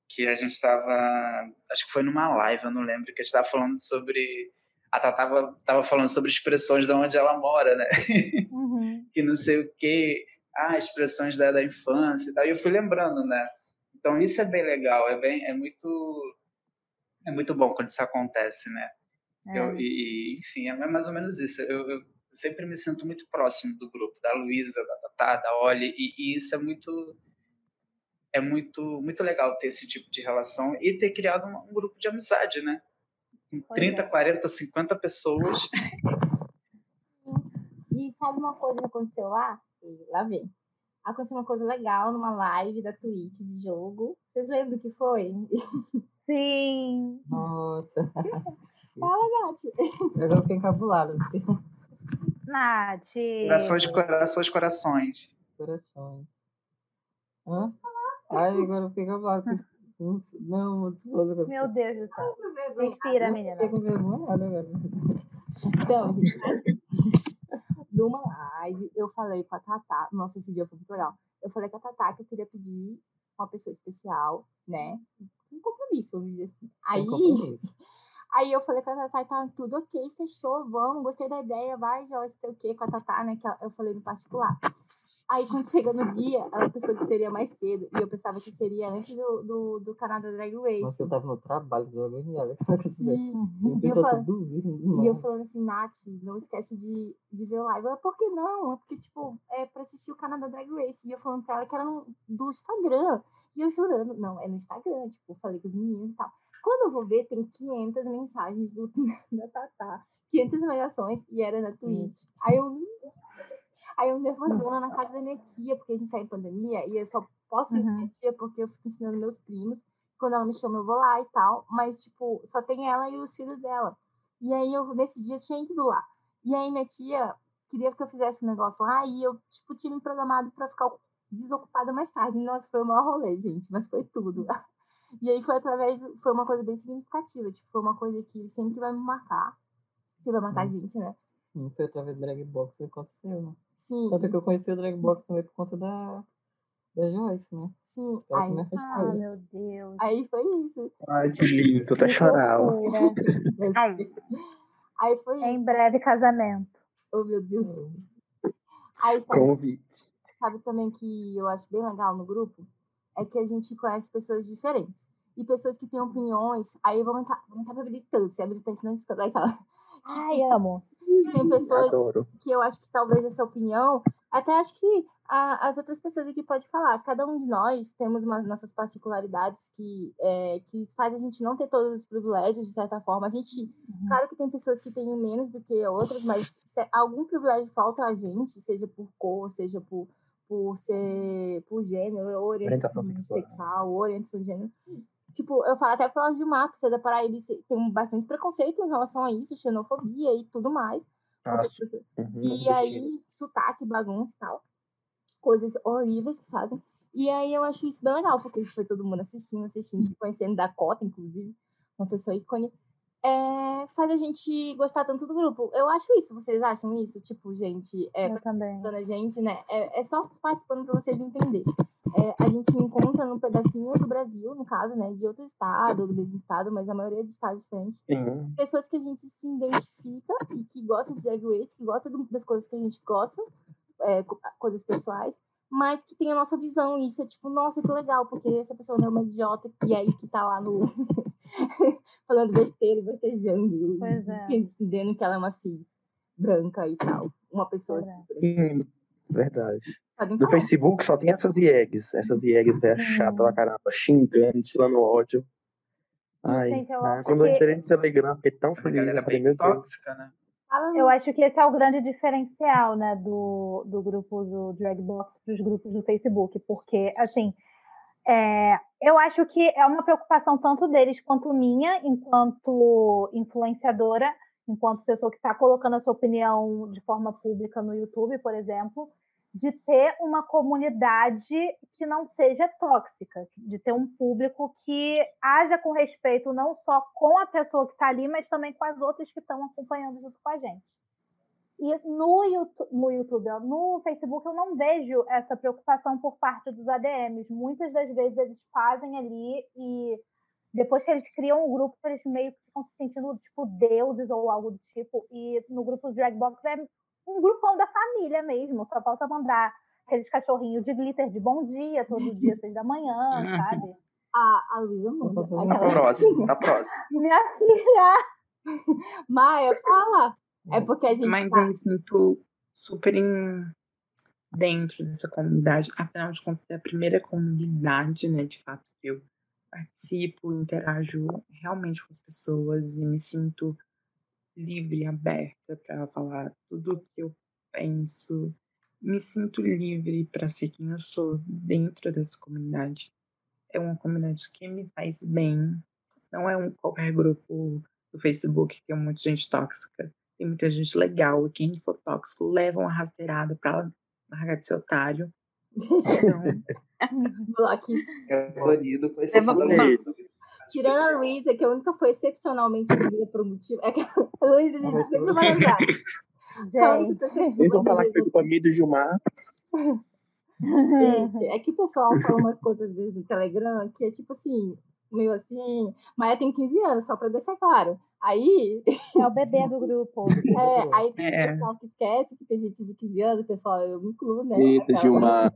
que a gente estava, acho que foi numa live, eu não lembro, que a gente estava falando sobre. A Tatá tava, tava falando sobre expressões de onde ela mora, né? [LAUGHS] Uhum. que não sei o quê, ah, expressões da, da infância e tal. E eu fui lembrando, né? Então isso é bem legal, é bem, é muito, é muito bom quando isso acontece, né? É. Eu, e, e, enfim, é mais ou menos isso. Eu, eu sempre me sinto muito próximo do grupo, da Luísa, da Tatá, da Oli, e, e isso é muito, é muito, muito legal ter esse tipo de relação e ter criado um, um grupo de amizade, né? Com Pois 30, é. 40, 50 pessoas. E sabe uma coisa que aconteceu lá? E lá vem. aconteceu uma coisa legal numa live da Twitch de jogo. Vocês lembram o que foi? Sim. Nossa. [LAUGHS] Fala, Nath. Agora eu fiquei encabulada. Nath. Corações, corações, corações. Corações. Hã? Ai, agora eu fiquei encabulada. Não, não, tô falando Meu Deus do céu. Respira, menina. Fiquei com vergonha agora. Então, gente, [LAUGHS] numa live, eu falei com a Tatá. Nossa, esse dia foi muito legal. Eu falei com a Tatá que eu queria pedir uma pessoa especial, né? Um compromisso, vamos dizer assim. Aí, compromisso. [LAUGHS] aí eu falei com a Tatá, tá tudo ok, fechou, vamos, gostei da ideia, vai, Joyce, sei o quê, com a Tatá, né? Que eu falei no particular. Aí, quando chega no dia, ela pensou que seria mais cedo. E eu pensava que seria antes do, do, do Canadá Drag Race. Nossa, eu tava no trabalho, agoniada. [LAUGHS] E, Eu e, eu isso. e eu falando assim, Nath, não esquece de, de ver o live. Ela, por que não? É porque, tipo, é pra assistir o Canadá Drag Race. E eu falando pra ela que era no, do Instagram. E eu jurando, não, é no Instagram. Tipo, falei com os meninos e tal. Quando eu vou ver, tem 500 mensagens do, [LAUGHS] da Tatá. 500 negações e era na Twitch. Aí eu, aí eu nervosona na casa da minha tia, porque a gente tá em pandemia e eu só posso ir na minha tia porque eu fico ensinando meus primos. Quando ela me chama, eu vou lá e tal. Mas, tipo, só tem ela e os filhos dela. E aí, eu, nesse dia, tinha ido lá. E aí, minha tia queria que eu fizesse um negócio lá e eu, tipo, tinha me programado pra ficar desocupada mais tarde. Nossa, foi o maior rolê, gente, mas foi tudo. [LAUGHS] E aí, foi através, foi uma coisa bem significativa. Tipo, foi uma coisa que sempre vai me marcar. Você vai marcar a gente, né? Sim, foi através do Drag Box que aconteceu, né? Sim. Tanto que eu conheci o Drag Box também por conta da, da Joyce, né? Sim, Ela aí, me Ah, meu Deus. aí foi isso. Ai, que lindo, até. Loucura. [LAUGHS] Mas- Aí foi Em isso. breve casamento. Oh, meu Deus. Aí, sabe, Convite. sabe também que eu acho bem legal no grupo? É que a gente conhece pessoas diferentes. E pessoas que têm opiniões. Aí vamos entrar, vamos entrar pra militância. A militante não escuta aquela. [LAUGHS] Ai, amo. Tem pessoas Adoro. que eu acho que talvez essa opinião, até acho que a- as outras pessoas aqui podem falar. Cada um de nós temos umas nossas particularidades que, é, que faz a gente não ter todos os privilégios, de certa forma. A gente, claro que tem pessoas que têm menos do que outras, mas se algum privilégio falta a gente, seja por cor, seja por, por ser por gênero, orientação Orientação sexual. orientação de gênero. Tipo, eu falo até o Gilmar, que você é da Paraíba, você tem um bastante preconceito em relação a isso, xenofobia e tudo mais. Uhum, e aí, sotaque, bagunça e tal. Coisas horríveis que fazem. E aí eu acho isso bem legal, porque foi todo mundo assistindo, assistindo, se conhecendo, Dakota, inclusive, uma pessoa ícone. É, faz a gente gostar tanto do grupo. Eu acho isso, vocês acham isso? Tipo, gente, é, Eu também. a gente, né? É, é só participando para vocês entenderem. É, a gente encontra num pedacinho do Brasil, no caso, né? De outro estado, ou do mesmo estado, mas a maioria de estados diferentes Sim. pessoas que a gente se identifica e que gosta de Drag Race, que gosta do- das coisas que a gente gosta, é, co- coisas pessoais, mas que tem a nossa visão. E isso é tipo, nossa, que legal, porque essa pessoa não é uma idiota e aí que tá lá no. [LAUGHS] falando besteira, bostejando, Pois é. entendendo que ela é uma cis branca e tal. Uma pessoa é. Sim, verdade. Podem No. Facebook só tem essas IEGs. Essas IEGs é chata pra caramba, xingando, tirando ódio. Ai, Gente, eu acho quando eu que- entrei no Telegram, fiquei tão A feliz. galera Eu falei, bem tóxica, né? Eu acho que esse é o grande diferencial, né, do, do grupo do Dragbox para os grupos do Facebook, porque, assim, é, eu acho que é uma preocupação tanto deles quanto minha, enquanto influenciadora, enquanto pessoa que está colocando a sua opinião de forma pública no YouTube, por exemplo, de ter uma comunidade que não seja tóxica, de ter um público que haja com respeito não só com a pessoa que está ali, mas também com as outras que estão acompanhando junto com a gente. E no YouTube, no, YouTube, no Facebook, eu não vejo essa preocupação por parte dos ADMs. Muitas das vezes eles fazem ali e depois que eles criam um grupo, eles meio que ficam se sentindo tipo deuses ou algo do tipo. E no grupo Dragbox é um grupão da família mesmo. Só falta mandar aqueles cachorrinhos de glitter de bom dia, todo dia, [LAUGHS] seis da manhã, sabe? a, a Luísa Tá Aquela- próximo, tá próximo. Minha filha! [LAUGHS] Maia, fala. É porque a gente Mas tá... eu me sinto super em... dentro dessa comunidade. Afinal de contas, é a primeira comunidade, né, de fato, que eu participo, interajo realmente com as pessoas e me sinto livre, aberta para falar tudo o que eu penso me sinto livre para ser quem eu sou dentro dessa comunidade. É uma comunidade que me faz bem. Não é um qualquer grupo do Facebook que tem de gente tóxica. Tem muita gente legal. E quem for tóxico leva uma rasteirada para largar de ser otário. Então, Block. É colorido com esse É uma- colorido. Tirando a Luísa, que a única foi excepcionalmente comigo por um motivo. É que a Luísa, a gente sempre vai lembrar. Gente. Eles vão falar que foi culpa minha e do Gilmar. Gente, É que o pessoal fala umas coisas às vezes no Telegram que é tipo assim, meio assim. Maia tem 15 anos, só pra deixar claro. Aí. É o bebê do grupo. [LAUGHS] É, aí tem É. pessoal que esquece que tem gente de 15 anos, pessoal, eu me incluo, né? Eita, Gilmar.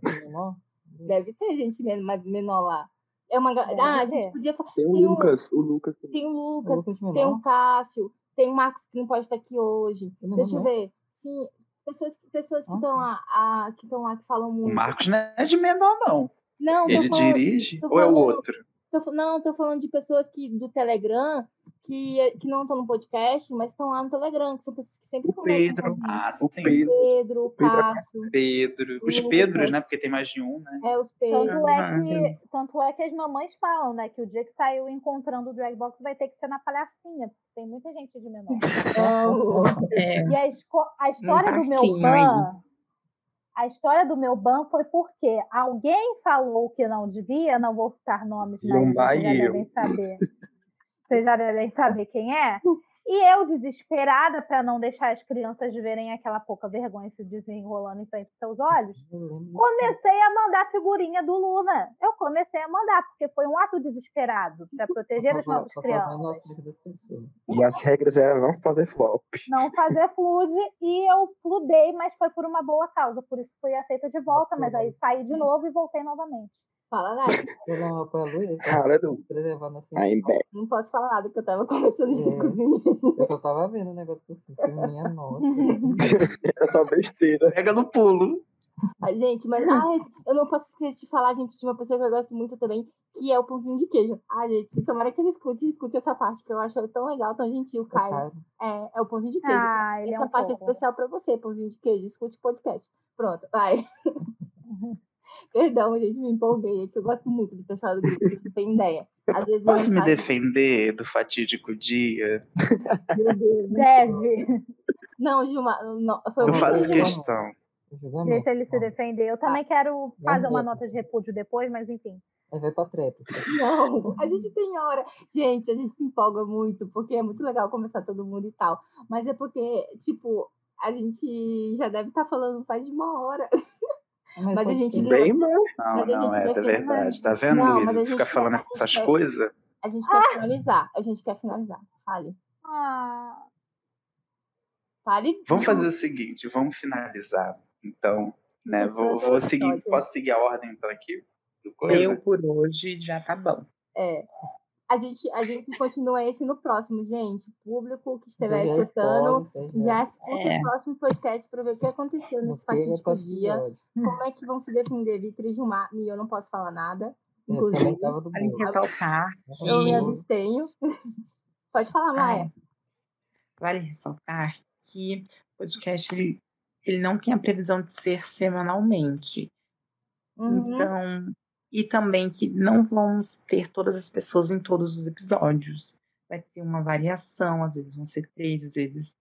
Deve ter gente menor lá. É uma. Deve Ah, a gente podia falar. Tem o Tem um- Lucas, o Lucas também. Tem o Lucas, Lucas tem o Cássio, tem o Marcos que não pode estar aqui hoje. Deixa eu né? ver. Sim, pessoas, que- pessoas que Ah, estão tá. lá, ah, que estão lá que falam O muito. Marcos não é de menor, não. Não, Ele falando, dirige ou é o outro? Tô não, tô falando de pessoas que do Telegram que, que não estão no podcast, mas estão lá no Telegram, que são pessoas que sempre O conversam Pedro. com a Ah. O. Pedro. Pedro, o Pedro é Cássio, Pedro. Os. Pedros, né? Porque tem mais de um, né? é, os Pedro. Tanto é, que, tanto é que as mamães falam, né? Que o dia que saiu encontrando o Dragbox vai ter que ser na palhacinha, porque tem muita gente de menor. [LAUGHS] É, E a, a história do meu parquinho aí. A história do meu ban foi porque alguém falou que não devia, não vou citar nomes, mas vocês já eu. devem saber. Vocês já devem saber quem é. [LAUGHS] E eu, desesperada para não deixar as crianças verem aquela pouca vergonha se desenrolando em frente aos seus olhos, comecei a mandar figurinha do Luna. Eu comecei a mandar, porque foi um ato desesperado para proteger as nossas crianças. E as regras eram não fazer flop. não fazer flood e eu fludei, mas foi por uma boa causa, por isso fui aceita de volta, mas aí saí de novo e voltei novamente. Fala, Nath. Eu não pra Luísa, Cara do preservar na I'm back. Não posso falar nada, porque eu tava conversando junto É. com os meninos. Eu só tava vendo o negócio por cima. Minha nota. [LAUGHS] Era só besteira. Pega no pulo. Ai, gente, mas ai, eu não posso esquecer de falar, gente, de uma pessoa que eu gosto muito também, que é o pãozinho de queijo. Ai, gente, tomara que ele escute, escute essa parte, que eu acho ele tão legal, tão gentil, Caio. Caio. É, é o pãozinho de queijo. Ah, é Essa um parte é especial pra você, pãozinho de queijo. Escute o podcast. Pronto, vai. [LAUGHS] Perdão, gente, me empolguei. É que eu gosto muito do pessoal do grupo, vocês têm ideia. Às vezes eu Posso me defender do fatídico dia? Meu Deus, Deve. Não, Gilmar, não, foi Eu uma faço coisa- questão. Deixa ele se defender. Eu também quero fazer uma nota de repúdio depois, mas enfim. Aí vai pra trap. Não, a gente tem hora. Gente, a gente se empolga muito, porque é muito legal conversar todo mundo e tal. Mas é porque, tipo, a gente já deve estar falando faz de uma hora. [LAUGHS] Mas a pode gente Bem, mas Não, Mas a não, é, é verdade. Tá vendo, Não, mas Luísa? a gente Fica falando essas coisas. A gente quer finalizar. A gente quer finalizar. Fale. Ah, Fale. Vamos fazer o seguinte, vamos finalizar. Então, né? Vou, vou seguir. Posso seguir a ordem, então, aqui? Do coisa? eu por hoje já tá bom. É. A gente, a gente continua esse no próximo, gente. Público que estiver Já escutando, escolhe, você já escuta É. o próximo podcast para ver o que aconteceu nesse fatídico dia. Como é que vão se defender Vitor e Gilmar? E eu não posso falar nada. É, Inclusive, também tava do Vale bolo. ressaltar eu me abstenho. [LAUGHS] Pode falar, Maia. Ai, vale ressaltar que o podcast ele, ele não tem a previsão de ser semanalmente. Uhum. Então, e também que não vamos ter todas as pessoas em todos os episódios. Vai ter uma variação, às vezes vão ser três, às vezes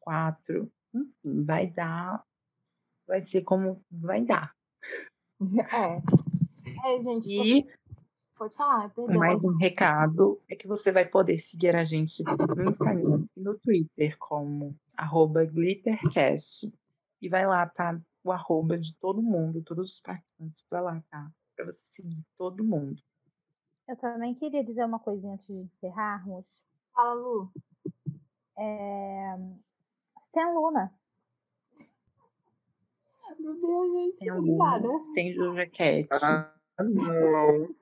quatro. Enfim, vai dar. Vai ser como vai dar. É. É, gente, E pode falar, perdão. mais um recado é que você vai poder seguir a gente no Instagram e no Twitter como arroba glittercast. E vai lá, tá? O arroba de todo mundo, todos os participantes, vai lá, tá? Você seguir todo mundo. eu também queria dizer uma coisinha antes de encerrarmos. Fala, Lu. É... Stan Luna. Meu Deus, gente. Tem Obrigada. Luna, tem Juja Cat. Ah, não.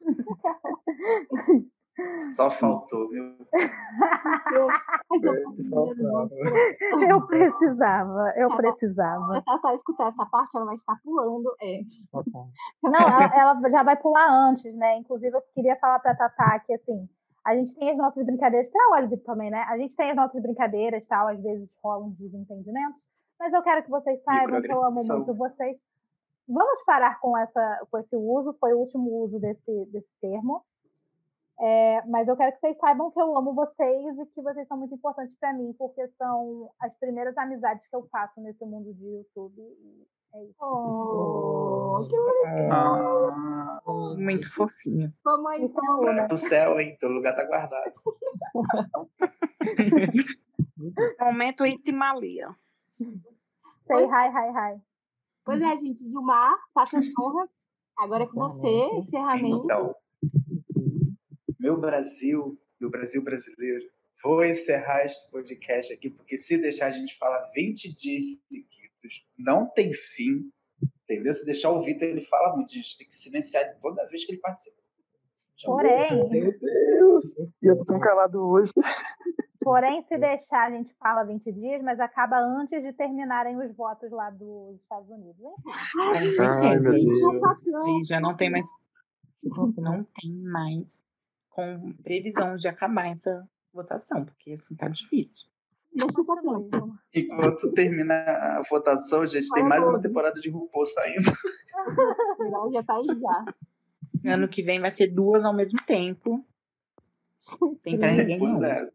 [LAUGHS] Só faltou, viu? Eu não. Eu precisava, eu precisava. Se ela tá escutando essa parte, ela vai estar pulando. É. Tá. Não, ela, ela já vai pular antes, né? Inclusive, eu queria falar pra Tatá que, assim, a gente tem as nossas brincadeiras, pra Oliver também, né? A gente tem as nossas brincadeiras tal, às vezes rolam uns desentendimentos, mas eu quero que vocês saibam que eu amo muito vocês. Vamos parar com, essa, com esse uso, foi o último uso desse, desse termo. É, mas eu quero que vocês saibam que eu amo vocês e que vocês são muito importantes para mim, porque são as primeiras amizades que eu faço nesse mundo de YouTube. E é isso. Oh, que Ah, muito fofinho. Vamos aí, Isso é então. Luna. Do céu, hein? Teu lugar tá guardado. [LAUGHS] Momento Itimalia. Say hi, hi, hi. Pois é, gente, Gilmar, faça as honras. Agora é com você, encerramento. Então, meu Brasil, meu Brasil brasileiro, vou encerrar este podcast aqui, porque se deixar a gente falar 20 dias seguidos, não tem fim, entendeu? Se deixar o Vitor, ele fala muito, a gente tem que silenciar toda vez que ele participa. Porém, Meu Deus! E eu tô tão calado hoje. porém, se deixar, a gente fala 20 dias, mas acaba antes de terminarem os votos lá dos Estados Unidos. hein? Ai, meu Deus. Aí já não tem mais. Não tem mais com previsão de acabar essa votação, porque assim tá difícil. Enquanto termina a votação, gente, tem mais uma temporada de RuPaul saindo. [LAUGHS] Já tá aí já. Ano que vem vai ser duas ao mesmo tempo. Tem pra ninguém Pois é.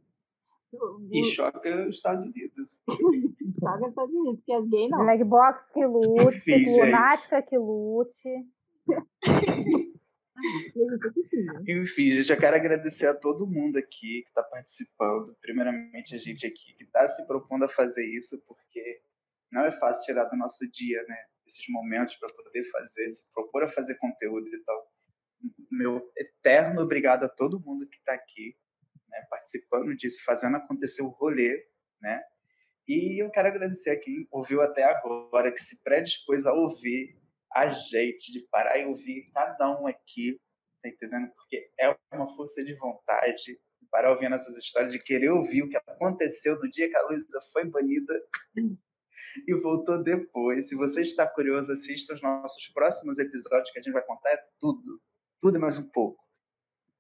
E choca os Estados Unidos. [LAUGHS] Joga Estados Unidos, porque as gays não. Drag box que lute, Enfim, gente. lunática que lute. [LAUGHS] Enfim, gente, eu quero agradecer a todo mundo aqui que está participando. Primeiramente, a gente aqui que está se propondo a fazer isso, porque não é fácil tirar do nosso dia, né? Esses momentos para poder fazer, se propor a fazer conteúdos e tal. Meu eterno obrigado a todo mundo que está aqui, né, participando disso, fazendo acontecer o rolê, né? E eu quero agradecer a quem ouviu até agora, que se predispôs a ouvir a gente, de parar e ouvir cada um aqui, tá entendendo? Porque é uma força de vontade de parar ouvindo essas histórias, de querer ouvir o que aconteceu no dia que a Luísa foi banida [LAUGHS] e voltou depois. Se você está curioso, assista os nossos próximos episódios que a gente vai contar é tudo, tudo e mais um pouco,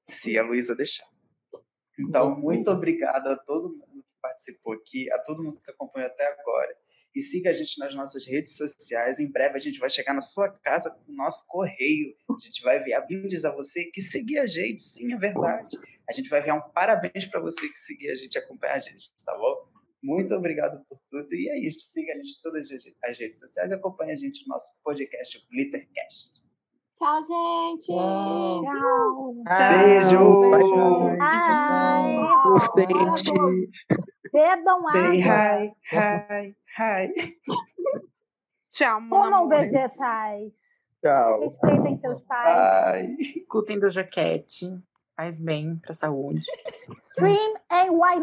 se a Luísa deixar. Então, muito obrigado a todo mundo que participou aqui, a todo mundo que acompanhou até agora. E siga a gente nas nossas redes sociais. Em breve a gente vai chegar na sua casa com o nosso correio. A gente vai enviar brindes a você que seguir a gente, sim, é verdade. A gente vai enviar um parabéns para você que seguir a gente e acompanhar a gente, tá bom? Muito obrigado por tudo. E é isso. Siga a gente em todas as redes sociais e acompanhe a gente no nosso podcast, o Glittercast. Tchau, gente. Tchau. Tchau. Beijo! Ai, Inocente. Bebam Say água, hi, hi, hi. [LAUGHS] Tchau, meu comam amor. vegetais, Tchau. respeitem seus pais. Ai. Escutem do Jaquete. Faz bem pra saúde. Stream and why